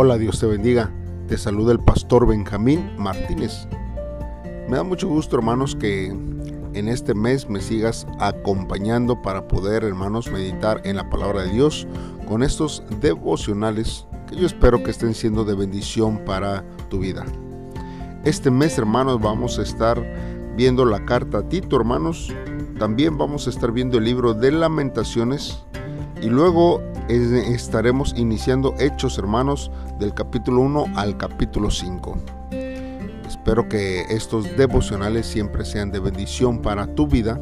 Hola, Dios te bendiga. Te saluda el pastor Benjamín Martínez. Me da mucho gusto, hermanos, que en este mes me sigas acompañando para poder, hermanos, meditar en la palabra de Dios con estos devocionales que yo espero que estén siendo de bendición para tu vida. Este mes, hermanos, vamos a estar viendo la carta a Tito, hermanos. También vamos a estar viendo el libro de lamentaciones y luego estaremos iniciando Hechos Hermanos del capítulo 1 al capítulo 5. Espero que estos devocionales siempre sean de bendición para tu vida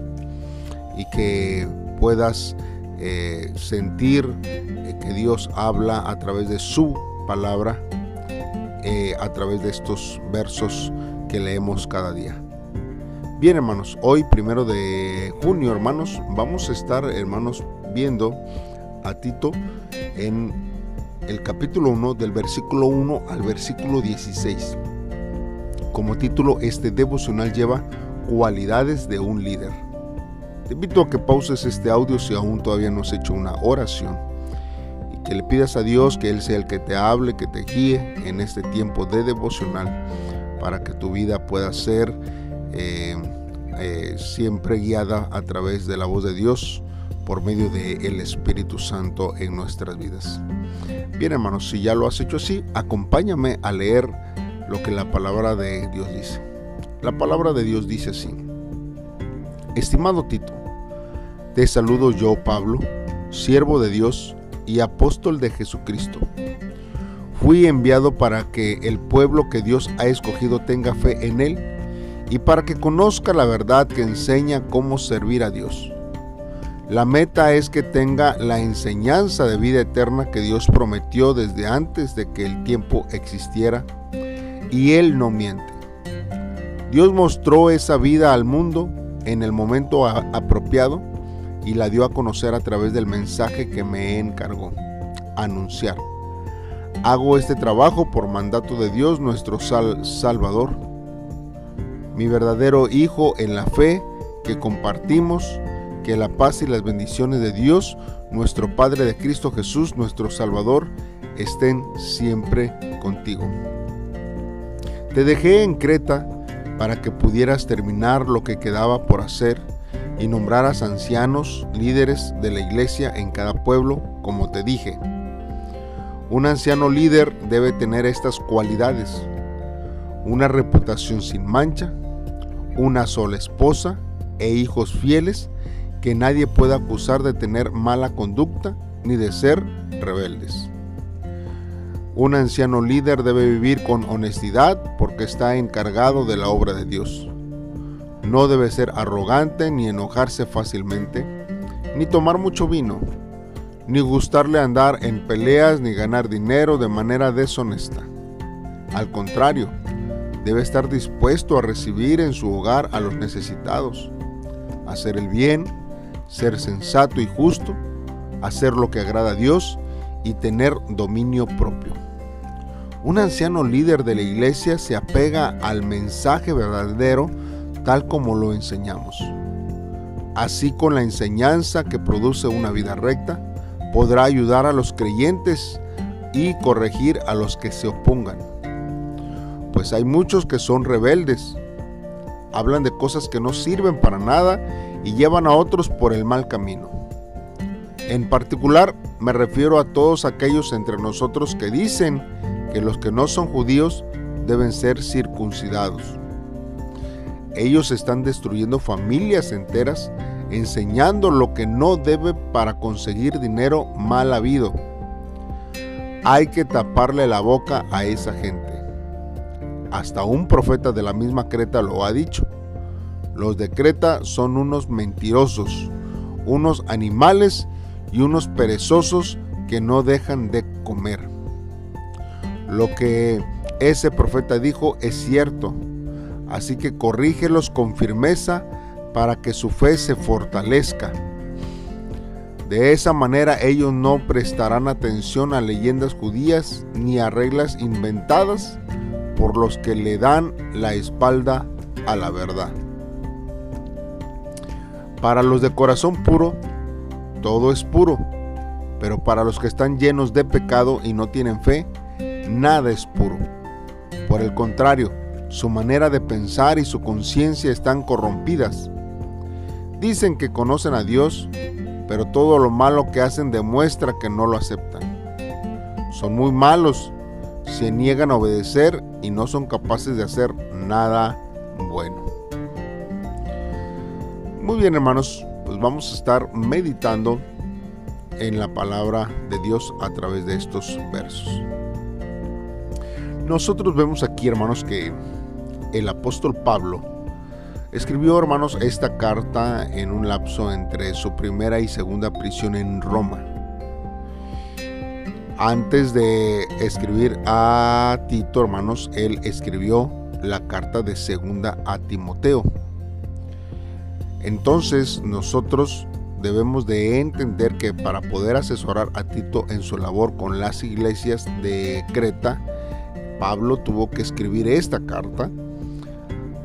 y que puedas eh, sentir eh, que Dios habla a través de su palabra, eh, a través de estos versos que leemos cada día. Bien hermanos, hoy primero de junio hermanos, vamos a estar hermanos viendo a Tito en el capítulo 1 del versículo 1 al versículo 16. Como título, este devocional lleva cualidades de un líder. Te invito a que pauses este audio si aún todavía no has hecho una oración y que le pidas a Dios que Él sea el que te hable, que te guíe en este tiempo de devocional para que tu vida pueda ser eh, eh, siempre guiada a través de la voz de Dios por medio del Espíritu Santo en nuestras vidas. Bien hermanos, si ya lo has hecho así, acompáñame a leer lo que la palabra de Dios dice. La palabra de Dios dice así. Estimado Tito, te saludo yo Pablo, siervo de Dios y apóstol de Jesucristo. Fui enviado para que el pueblo que Dios ha escogido tenga fe en Él y para que conozca la verdad que enseña cómo servir a Dios. La meta es que tenga la enseñanza de vida eterna que Dios prometió desde antes de que el tiempo existiera y Él no miente. Dios mostró esa vida al mundo en el momento apropiado y la dio a conocer a través del mensaje que me encargó, anunciar. Hago este trabajo por mandato de Dios nuestro Salvador, mi verdadero Hijo en la fe que compartimos que la paz y las bendiciones de Dios, nuestro Padre de Cristo Jesús, nuestro Salvador, estén siempre contigo. Te dejé en Creta para que pudieras terminar lo que quedaba por hacer y nombraras ancianos, líderes de la iglesia en cada pueblo, como te dije. Un anciano líder debe tener estas cualidades. Una reputación sin mancha, una sola esposa e hijos fieles que nadie pueda acusar de tener mala conducta ni de ser rebeldes. Un anciano líder debe vivir con honestidad porque está encargado de la obra de Dios. No debe ser arrogante ni enojarse fácilmente, ni tomar mucho vino, ni gustarle andar en peleas ni ganar dinero de manera deshonesta. Al contrario, debe estar dispuesto a recibir en su hogar a los necesitados, hacer el bien ser sensato y justo, hacer lo que agrada a Dios y tener dominio propio. Un anciano líder de la iglesia se apega al mensaje verdadero tal como lo enseñamos. Así con la enseñanza que produce una vida recta, podrá ayudar a los creyentes y corregir a los que se opongan. Pues hay muchos que son rebeldes, hablan de cosas que no sirven para nada y llevan a otros por el mal camino. En particular me refiero a todos aquellos entre nosotros que dicen que los que no son judíos deben ser circuncidados. Ellos están destruyendo familias enteras, enseñando lo que no debe para conseguir dinero mal habido. Hay que taparle la boca a esa gente. Hasta un profeta de la misma Creta lo ha dicho. Los de Creta son unos mentirosos, unos animales y unos perezosos que no dejan de comer. Lo que ese profeta dijo es cierto, así que corrígelos con firmeza para que su fe se fortalezca. De esa manera ellos no prestarán atención a leyendas judías ni a reglas inventadas por los que le dan la espalda a la verdad. Para los de corazón puro, todo es puro, pero para los que están llenos de pecado y no tienen fe, nada es puro. Por el contrario, su manera de pensar y su conciencia están corrompidas. Dicen que conocen a Dios, pero todo lo malo que hacen demuestra que no lo aceptan. Son muy malos, se niegan a obedecer y no son capaces de hacer nada bueno. Muy bien hermanos, pues vamos a estar meditando en la palabra de Dios a través de estos versos. Nosotros vemos aquí hermanos que el apóstol Pablo escribió hermanos esta carta en un lapso entre su primera y segunda prisión en Roma. Antes de escribir a Tito, hermanos, él escribió la carta de segunda a Timoteo. Entonces nosotros debemos de entender que para poder asesorar a Tito en su labor con las iglesias de Creta, Pablo tuvo que escribir esta carta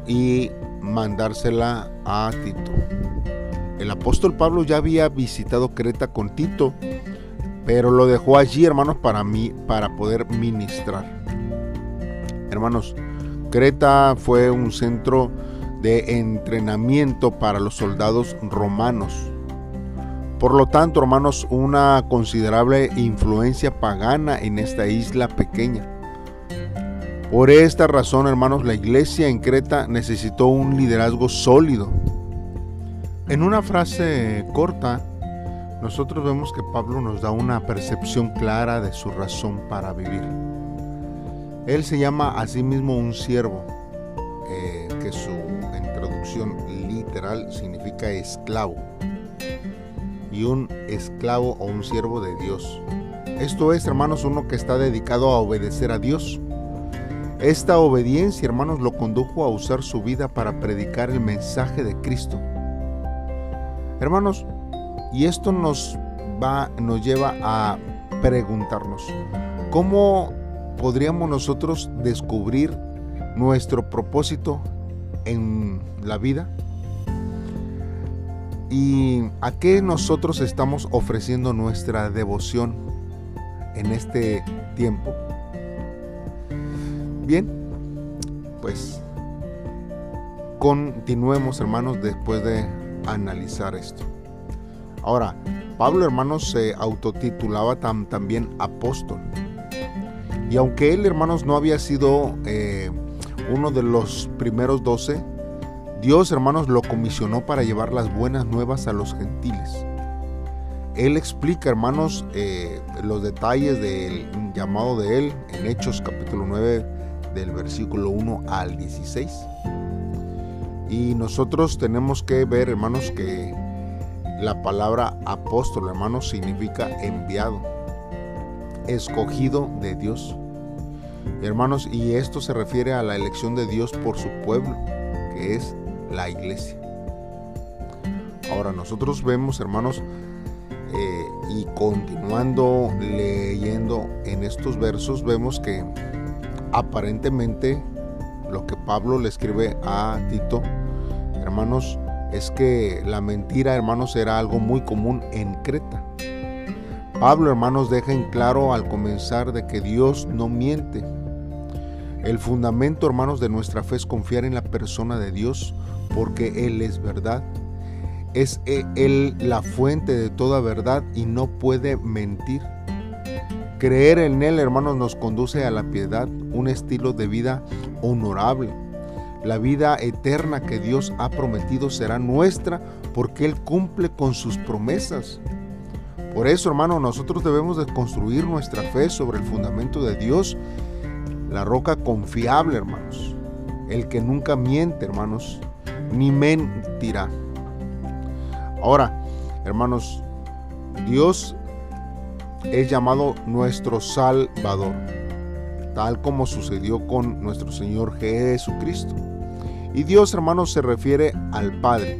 y mandársela a Tito. El apóstol Pablo ya había visitado Creta con Tito, pero lo dejó allí, hermanos, para mí, para poder ministrar. Hermanos, Creta fue un centro de entrenamiento para los soldados romanos. Por lo tanto, hermanos, una considerable influencia pagana en esta isla pequeña. Por esta razón, hermanos, la iglesia en Creta necesitó un liderazgo sólido. En una frase corta, nosotros vemos que Pablo nos da una percepción clara de su razón para vivir. Él se llama a sí mismo un siervo, eh, que su introducción literal significa esclavo, y un esclavo o un siervo de Dios. Esto es, hermanos, uno que está dedicado a obedecer a Dios esta obediencia, hermanos, lo condujo a usar su vida para predicar el mensaje de Cristo. Hermanos, y esto nos va nos lleva a preguntarnos, ¿cómo podríamos nosotros descubrir nuestro propósito en la vida? ¿Y a qué nosotros estamos ofreciendo nuestra devoción en este tiempo? Bien, pues continuemos hermanos después de analizar esto. Ahora, Pablo hermanos se autotitulaba también apóstol. Y aunque él hermanos no había sido eh, uno de los primeros doce, Dios hermanos lo comisionó para llevar las buenas nuevas a los gentiles. Él explica hermanos eh, los detalles del llamado de él en Hechos capítulo 9 del versículo 1 al 16. Y nosotros tenemos que ver, hermanos, que la palabra apóstol, hermanos, significa enviado, escogido de Dios. Hermanos, y esto se refiere a la elección de Dios por su pueblo, que es la iglesia. Ahora nosotros vemos, hermanos, eh, y continuando leyendo en estos versos, vemos que aparentemente lo que Pablo le escribe a Tito, hermanos, es que la mentira, hermanos, era algo muy común en Creta. Pablo, hermanos, deja en claro al comenzar de que Dios no miente. El fundamento, hermanos, de nuestra fe es confiar en la persona de Dios porque Él es verdad. Es Él la fuente de toda verdad y no puede mentir. Creer en Él, hermanos, nos conduce a la piedad, un estilo de vida honorable. La vida eterna que Dios ha prometido será nuestra porque Él cumple con sus promesas. Por eso, hermanos, nosotros debemos de construir nuestra fe sobre el fundamento de Dios, la roca confiable, hermanos. El que nunca miente, hermanos, ni mentirá. Ahora, hermanos, Dios es llamado nuestro Salvador, tal como sucedió con nuestro Señor Jesucristo. Y Dios, hermanos, se refiere al Padre.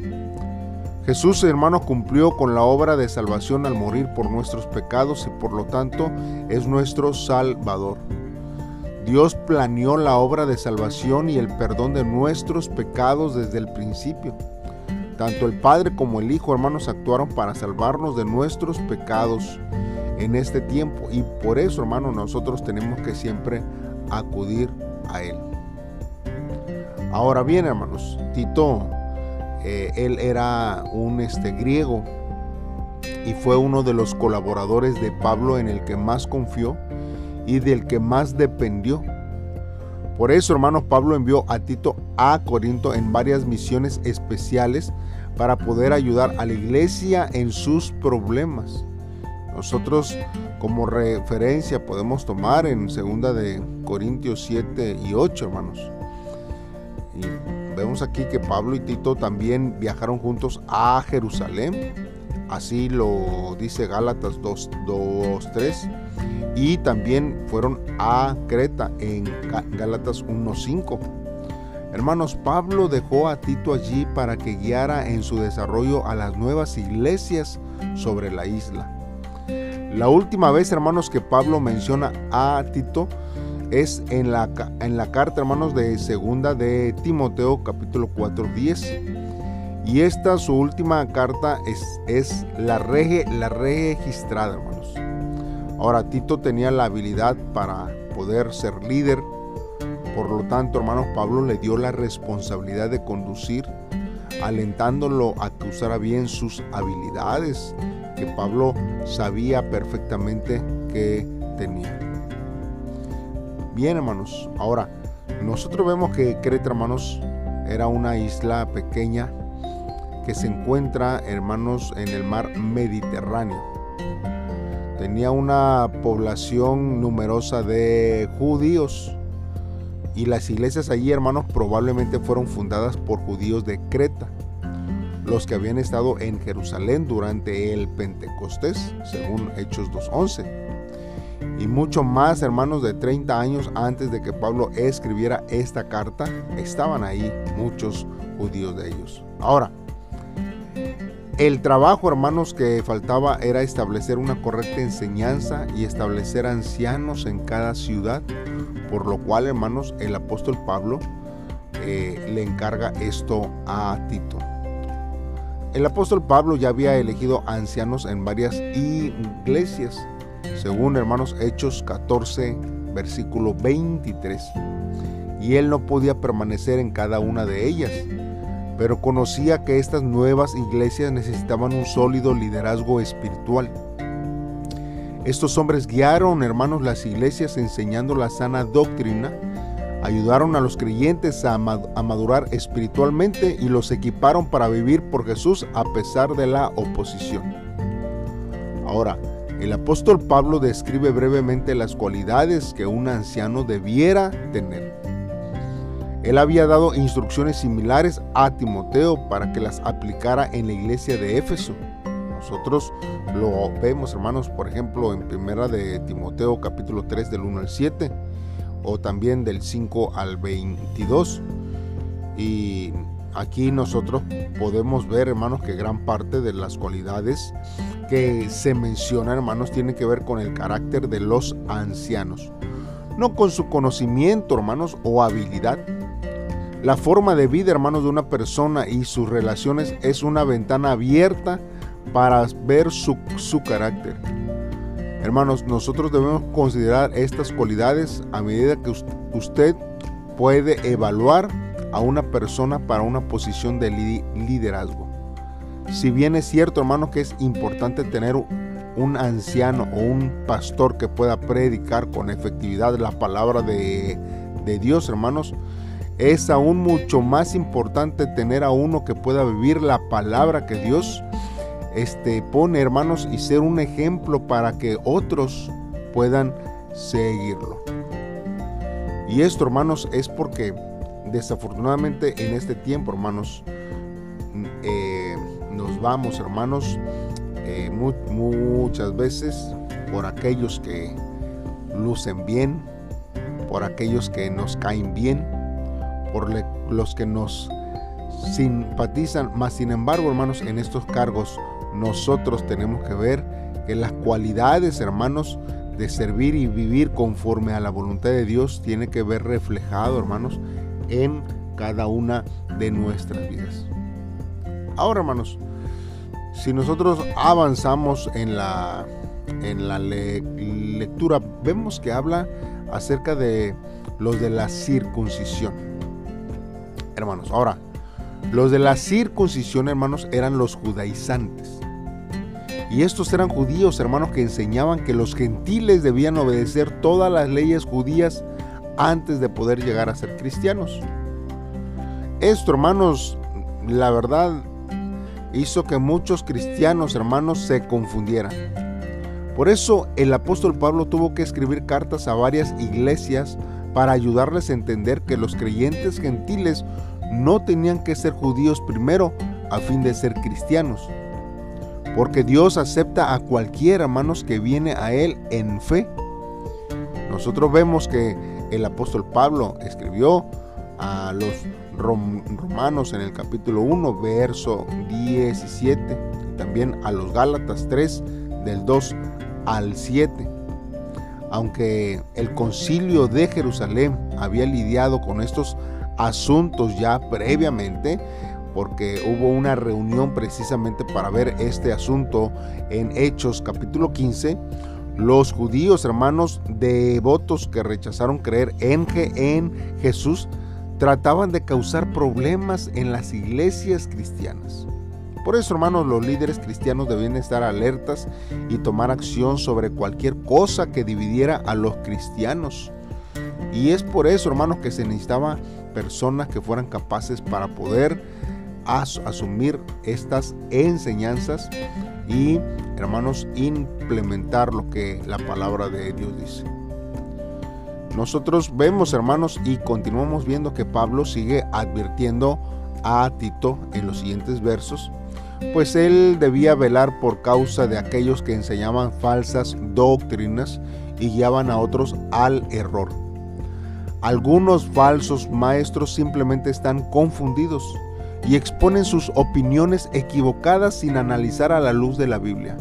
Jesús, hermanos, cumplió con la obra de salvación al morir por nuestros pecados y por lo tanto es nuestro Salvador. Dios planeó la obra de salvación y el perdón de nuestros pecados desde el principio. Tanto el Padre como el Hijo, hermanos, actuaron para salvarnos de nuestros pecados en este tiempo y por eso, hermanos, nosotros tenemos que siempre acudir a Él. Ahora bien, hermanos, Tito, eh, él era un este, griego y fue uno de los colaboradores de Pablo en el que más confió y del que más dependió. Por eso, hermanos, Pablo envió a Tito a Corinto en varias misiones especiales para poder ayudar a la iglesia en sus problemas. Nosotros como referencia podemos tomar en segunda de Corintios 7 y 8, hermanos. Y vemos aquí que Pablo y Tito también viajaron juntos a Jerusalén. Así lo dice Gálatas 2, 2 3 y también fueron a Creta en Gálatas 1.5. Hermanos, Pablo dejó a Tito allí para que guiara en su desarrollo a las nuevas iglesias sobre la isla. La última vez, hermanos, que Pablo menciona a Tito es en la, en la carta, hermanos, de segunda de Timoteo, capítulo 4, 10. Y esta, su última carta, es, es la, rege, la registrada, hermanos. Ahora Tito tenía la habilidad para poder ser líder, por lo tanto, hermanos, Pablo le dio la responsabilidad de conducir, alentándolo a que usara bien sus habilidades, que Pablo sabía perfectamente que tenía. Bien, hermanos, ahora nosotros vemos que Creta, hermanos, era una isla pequeña que se encuentra, hermanos, en el mar Mediterráneo tenía una población numerosa de judíos y las iglesias allí, hermanos, probablemente fueron fundadas por judíos de Creta, los que habían estado en Jerusalén durante el Pentecostés, según Hechos 2.11. Y mucho más, hermanos, de 30 años antes de que Pablo escribiera esta carta, estaban ahí muchos judíos de ellos. Ahora, el trabajo, hermanos, que faltaba era establecer una correcta enseñanza y establecer ancianos en cada ciudad, por lo cual, hermanos, el apóstol Pablo eh, le encarga esto a Tito. El apóstol Pablo ya había elegido ancianos en varias iglesias, según hermanos Hechos 14, versículo 23, y él no podía permanecer en cada una de ellas pero conocía que estas nuevas iglesias necesitaban un sólido liderazgo espiritual. Estos hombres guiaron, hermanos, las iglesias enseñando la sana doctrina, ayudaron a los creyentes a, madurar espiritualmente y los equiparon para vivir por Jesús a pesar de la oposición. Ahora, el apóstol Pablo describe brevemente las cualidades que un anciano debiera tener. Él había dado instrucciones similares a Timoteo para que las aplicara en la iglesia de Éfeso. Nosotros lo vemos, hermanos, por ejemplo, en primera de Timoteo capítulo 3 del 1 al 7 o también del 5 al 22. Y aquí nosotros podemos ver, hermanos, que gran parte de las cualidades que se mencionan, hermanos, tienen que ver con el carácter de los ancianos. No con su conocimiento, hermanos, o habilidad, la forma de vida, hermanos, de una persona y sus relaciones es una ventana abierta para ver su, carácter. Hermanos, nosotros debemos considerar estas cualidades a medida que usted puede evaluar a una persona para una posición de liderazgo. Si bien es cierto, hermanos, que es importante tener un anciano o un pastor que pueda predicar con efectividad la palabra de, de Dios, hermanos, es aún mucho más importante tener a uno que pueda vivir la palabra que Dios este, pone, hermanos, y ser un ejemplo para que otros puedan seguirlo. Y esto, hermanos, es porque desafortunadamente en este tiempo, hermanos, eh, nos vamos, hermanos, eh, muchas veces por aquellos que lucen bien, por aquellos que nos caen bien, por los que nos simpatizan, más sin embargo, hermanos, en estos cargos nosotros tenemos que ver que las cualidades, hermanos, de servir y vivir conforme a la voluntad de Dios tiene que ver reflejado, hermanos, en cada una de nuestras vidas. Ahora, hermanos, si nosotros avanzamos en la en la lectura, vemos que habla acerca de los de la circuncisión. Hermanos, ahora, los de la circuncisión, hermanos, eran los judaizantes. Y estos eran judíos, hermanos, que enseñaban que los gentiles debían obedecer todas las leyes judías antes de poder llegar a ser cristianos. Esto, hermanos, la verdad hizo que muchos cristianos, hermanos, se confundieran. Por eso el apóstol Pablo tuvo que escribir cartas a varias iglesias para ayudarles a entender que los creyentes gentiles no tenían que ser judíos primero a fin de ser cristianos. Porque Dios acepta a cualquier hermanos que viene a Él en fe. Nosotros vemos que el apóstol Pablo escribió a los romanos en el capítulo 1, verso 17, y también a los Gálatas 3, del 2 al 7. Aunque el concilio de Jerusalén había lidiado con estos asuntos ya previamente, porque hubo una reunión precisamente para ver este asunto en Hechos capítulo 15. Los judíos, hermanos devotos que rechazaron creer en, Jesús, trataban de causar problemas en las iglesias cristianas. Por eso, hermanos, los líderes cristianos deben estar alertas y tomar acción sobre cualquier cosa que dividiera a los cristianos. Y es por eso, hermanos, que se necesitaba personas que fueran capaces para poder asumir estas enseñanzas y, hermanos, implementar lo que la palabra de Dios dice. Nosotros vemos, hermanos, y continuamos viendo que Pablo sigue advirtiendo a Tito en los siguientes versos, pues él debía velar por causa de aquellos que enseñaban falsas doctrinas y guiaban a otros al error. Algunos falsos maestros simplemente están confundidos y exponen sus opiniones equivocadas sin analizar a la luz de la Biblia.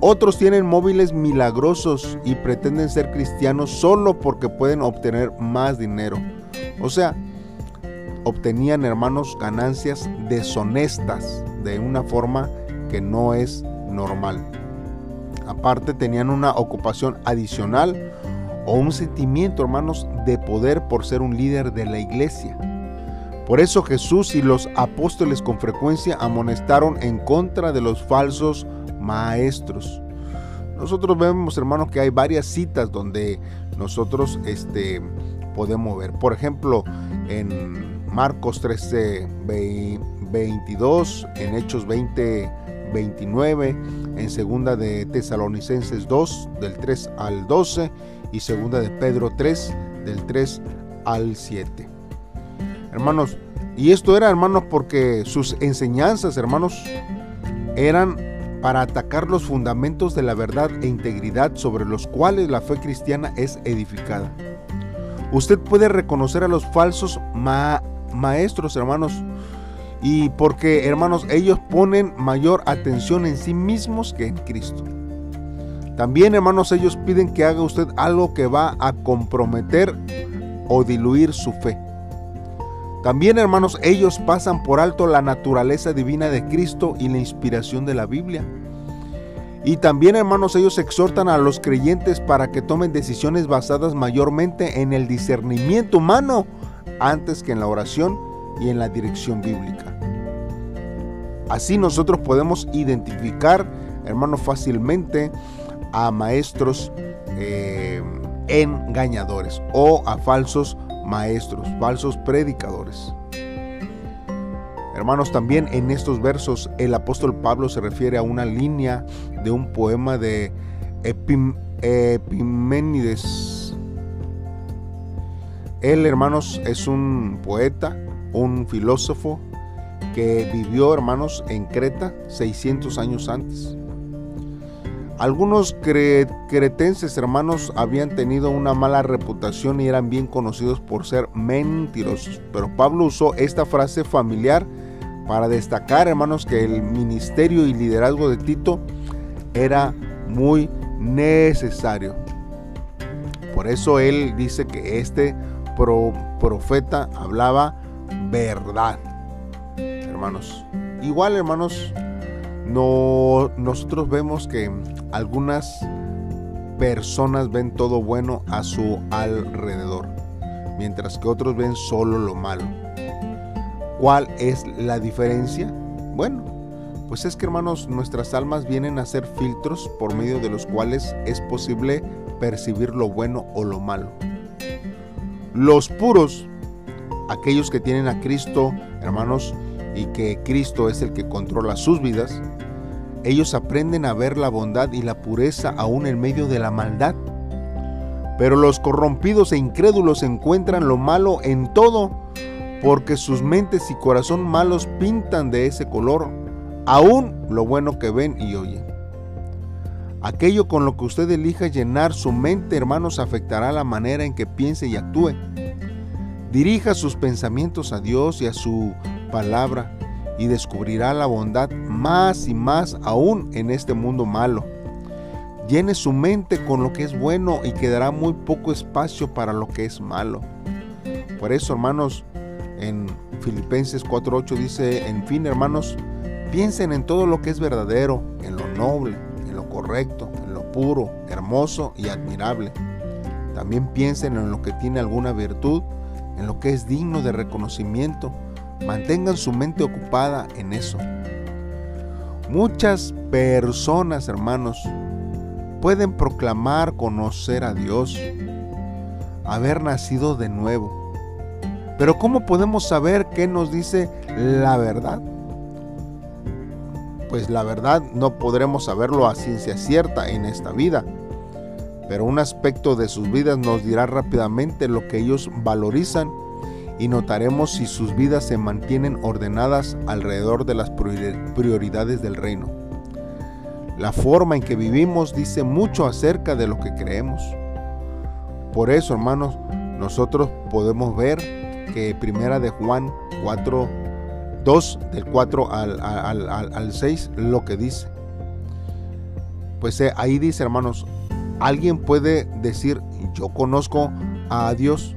Otros tienen móviles milagrosos y pretenden ser cristianos solo porque pueden obtener más dinero. O sea, obtenían hermanos ganancias deshonestas de una forma que no es normal. Aparte tenían una ocupación adicional o un sentimiento, hermanos, de poder por ser un líder de la iglesia. Por eso Jesús y los apóstoles con frecuencia amonestaron en contra de los falsos maestros. Nosotros vemos, hermanos, que hay varias citas donde nosotros este, podemos ver. Por ejemplo, en Marcos 13, 22, en Hechos 20, 29, en segunda de Tesalonicenses 2, del 3 al 12, y segunda de Pedro 3 del 3 al 7. Hermanos, y esto era, hermanos, porque sus enseñanzas, hermanos, eran para atacar los fundamentos de la verdad e integridad sobre los cuales la fe cristiana es edificada. Usted puede reconocer a los falsos maestros, hermanos, y porque, hermanos, ellos ponen mayor atención en sí mismos que en Cristo. También, hermanos, ellos piden que haga usted algo que va a comprometer o diluir su fe. También, hermanos, ellos pasan por alto la naturaleza divina de Cristo y la inspiración de la Biblia. Y también, hermanos, ellos exhortan a los creyentes para que tomen decisiones basadas mayormente en el discernimiento humano antes que en la oración y en la dirección bíblica. Así nosotros podemos identificar, hermanos, fácilmente a maestros eh, engañadores o a falsos maestros, falsos predicadores. Hermanos, también en estos versos el apóstol Pablo se refiere a una línea de un poema de Epiménides. Él, hermanos, es un poeta, un filósofo que vivió, hermanos, en Creta 600 años antes. Algunos cretenses hermanos habían tenido una mala reputación y eran bien conocidos por ser mentirosos, pero Pablo usó esta frase familiar para destacar hermanos que el ministerio y liderazgo de Tito era muy necesario. Por eso él dice que este profeta hablaba verdad. Hermanos, igual hermanos, no, nosotros vemos que algunas personas ven todo bueno a su alrededor, mientras que otros ven solo lo malo. ¿Cuál es la diferencia? Bueno, pues es que hermanos, nuestras almas vienen a ser filtros por medio de los cuales es posible percibir lo bueno o lo malo. Los puros, aquellos que tienen a Cristo, hermanos, y que Cristo es el que controla sus vidas, ellos aprenden a ver la bondad y la pureza aún en medio de la maldad. Pero los corrompidos e incrédulos encuentran lo malo en todo, porque sus mentes y corazón malos pintan de ese color, aún lo bueno que ven y oyen. Aquello con lo que usted elija llenar su mente, hermanos, afectará la manera en que piense y actúe. Dirija sus pensamientos a Dios y a su palabra y descubrirá la bondad más y más aún en este mundo malo. Llene su mente con lo que es bueno y quedará muy poco espacio para lo que es malo. Por eso, hermanos, en Filipenses 4:8 dice, en fin, hermanos, piensen en todo lo que es verdadero, en lo noble, en lo correcto, en lo puro, hermoso y admirable. También piensen en lo que tiene alguna virtud, en lo que es digno de reconocimiento Mantengan su mente ocupada en eso. Muchas personas, hermanos, pueden proclamar conocer a Dios, haber nacido de nuevo. Pero ¿cómo podemos saber qué nos dice la verdad? Pues la verdad no podremos saberlo a ciencia cierta en esta vida. Pero un aspecto de sus vidas nos dirá rápidamente lo que ellos valorizan y notaremos si sus vidas se mantienen ordenadas alrededor de las prioridades del reino. La forma en que vivimos dice mucho acerca de lo que creemos. Por eso, hermanos, nosotros podemos ver que Primera de Juan 4, 2, del 4 al, al 6, lo que dice. Pues eh, ahí dice, hermanos, alguien puede decir, yo conozco a Dios,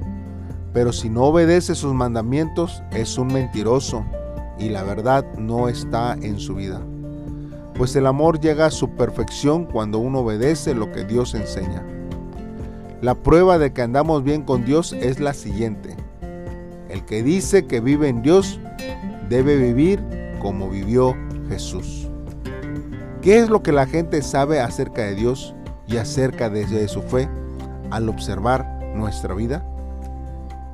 pero si no obedece sus mandamientos, es un mentiroso y la verdad no está en su vida. Pues el amor llega a su perfección cuando uno obedece lo que Dios enseña. La prueba de que andamos bien con Dios es la siguiente. El que dice que vive en Dios debe vivir como vivió Jesús. ¿Qué es lo que la gente sabe acerca de Dios y acerca de su fe al observar nuestra vida?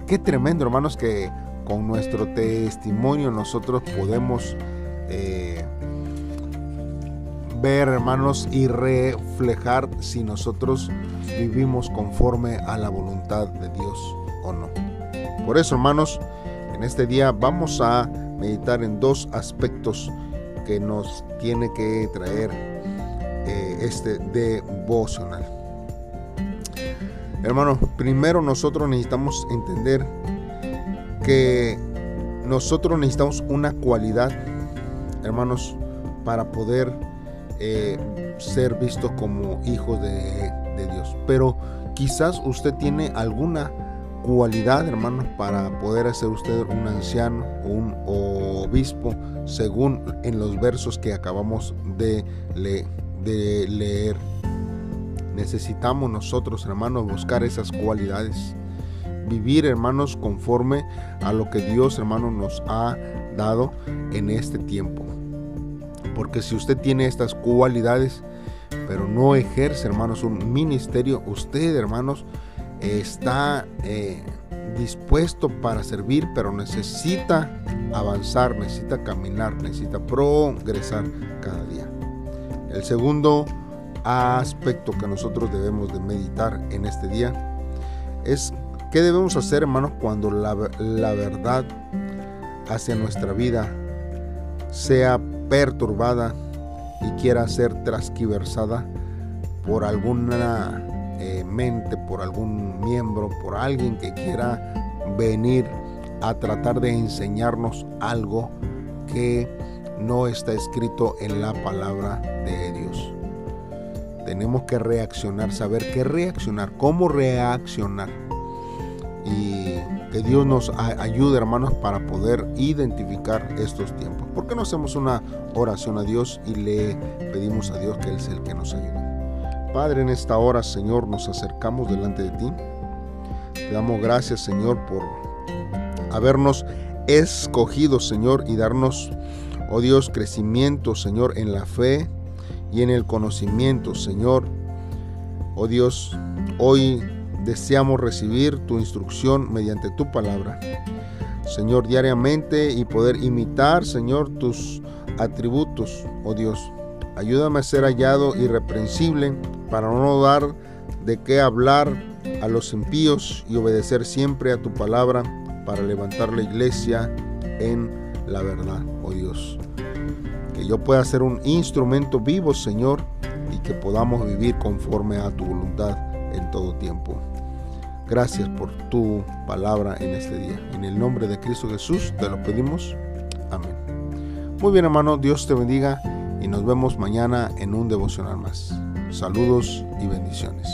Qué tremendo, hermanos, que con nuestro testimonio nosotros podemos eh, ver, hermanos, y reflejar si nosotros vivimos conforme a la voluntad de Dios o no. Por eso, hermanos, en este día vamos a meditar en dos aspectos que nos tiene que traer eh, este devocional. Hermanos, primero nosotros necesitamos entender que nosotros necesitamos una cualidad, hermanos, para poder eh, ser vistos como hijos de, Dios. Pero quizás usted tiene alguna cualidad, hermanos, para poder hacer usted un anciano o un obispo, según en los versos que acabamos de leer. Necesitamos nosotros, hermanos, buscar esas cualidades. Vivir, hermanos, conforme a lo que Dios, hermanos, nos ha dado en este tiempo. Porque si usted tiene estas cualidades, pero no ejerce, hermanos, un ministerio, usted, hermanos, está eh, dispuesto para servir, pero necesita avanzar, necesita caminar, necesita progresar cada día. El segundo aspecto que nosotros debemos de meditar en este día es qué debemos hacer, hermanos, cuando la, verdad hacia nuestra vida sea perturbada y quiera ser transquiversada por alguna eh, mente, por algún miembro, por alguien que quiera venir a tratar de enseñarnos algo que no está escrito en la palabra de Dios. Tenemos que reaccionar, saber qué reaccionar, cómo reaccionar. Y que Dios nos ayude, hermanos, para poder identificar estos tiempos. ¿Por qué no hacemos una oración a Dios y le pedimos a Dios que Él sea el que nos ayude? Padre, en esta hora, Señor, nos acercamos delante de ti. Te damos gracias, Señor, por habernos escogido, Señor, y darnos, oh Dios, crecimiento, Señor, en la fe y en el conocimiento, Señor. Oh Dios, hoy deseamos recibir tu instrucción mediante tu palabra. Señor, diariamente y poder imitar, Señor, tus atributos, oh Dios. Ayúdame a ser hallado irreprensible para no dar de qué hablar a los impíos y obedecer siempre a tu palabra para levantar la iglesia en la verdad, oh Dios. Que yo pueda ser un instrumento vivo, Señor, y que podamos vivir conforme a tu voluntad en todo tiempo. Gracias por tu palabra en este día. En el nombre de Cristo Jesús te lo pedimos. Amén. Muy bien hermano, Dios te bendiga y nos vemos mañana en un devocional más. Saludos y bendiciones.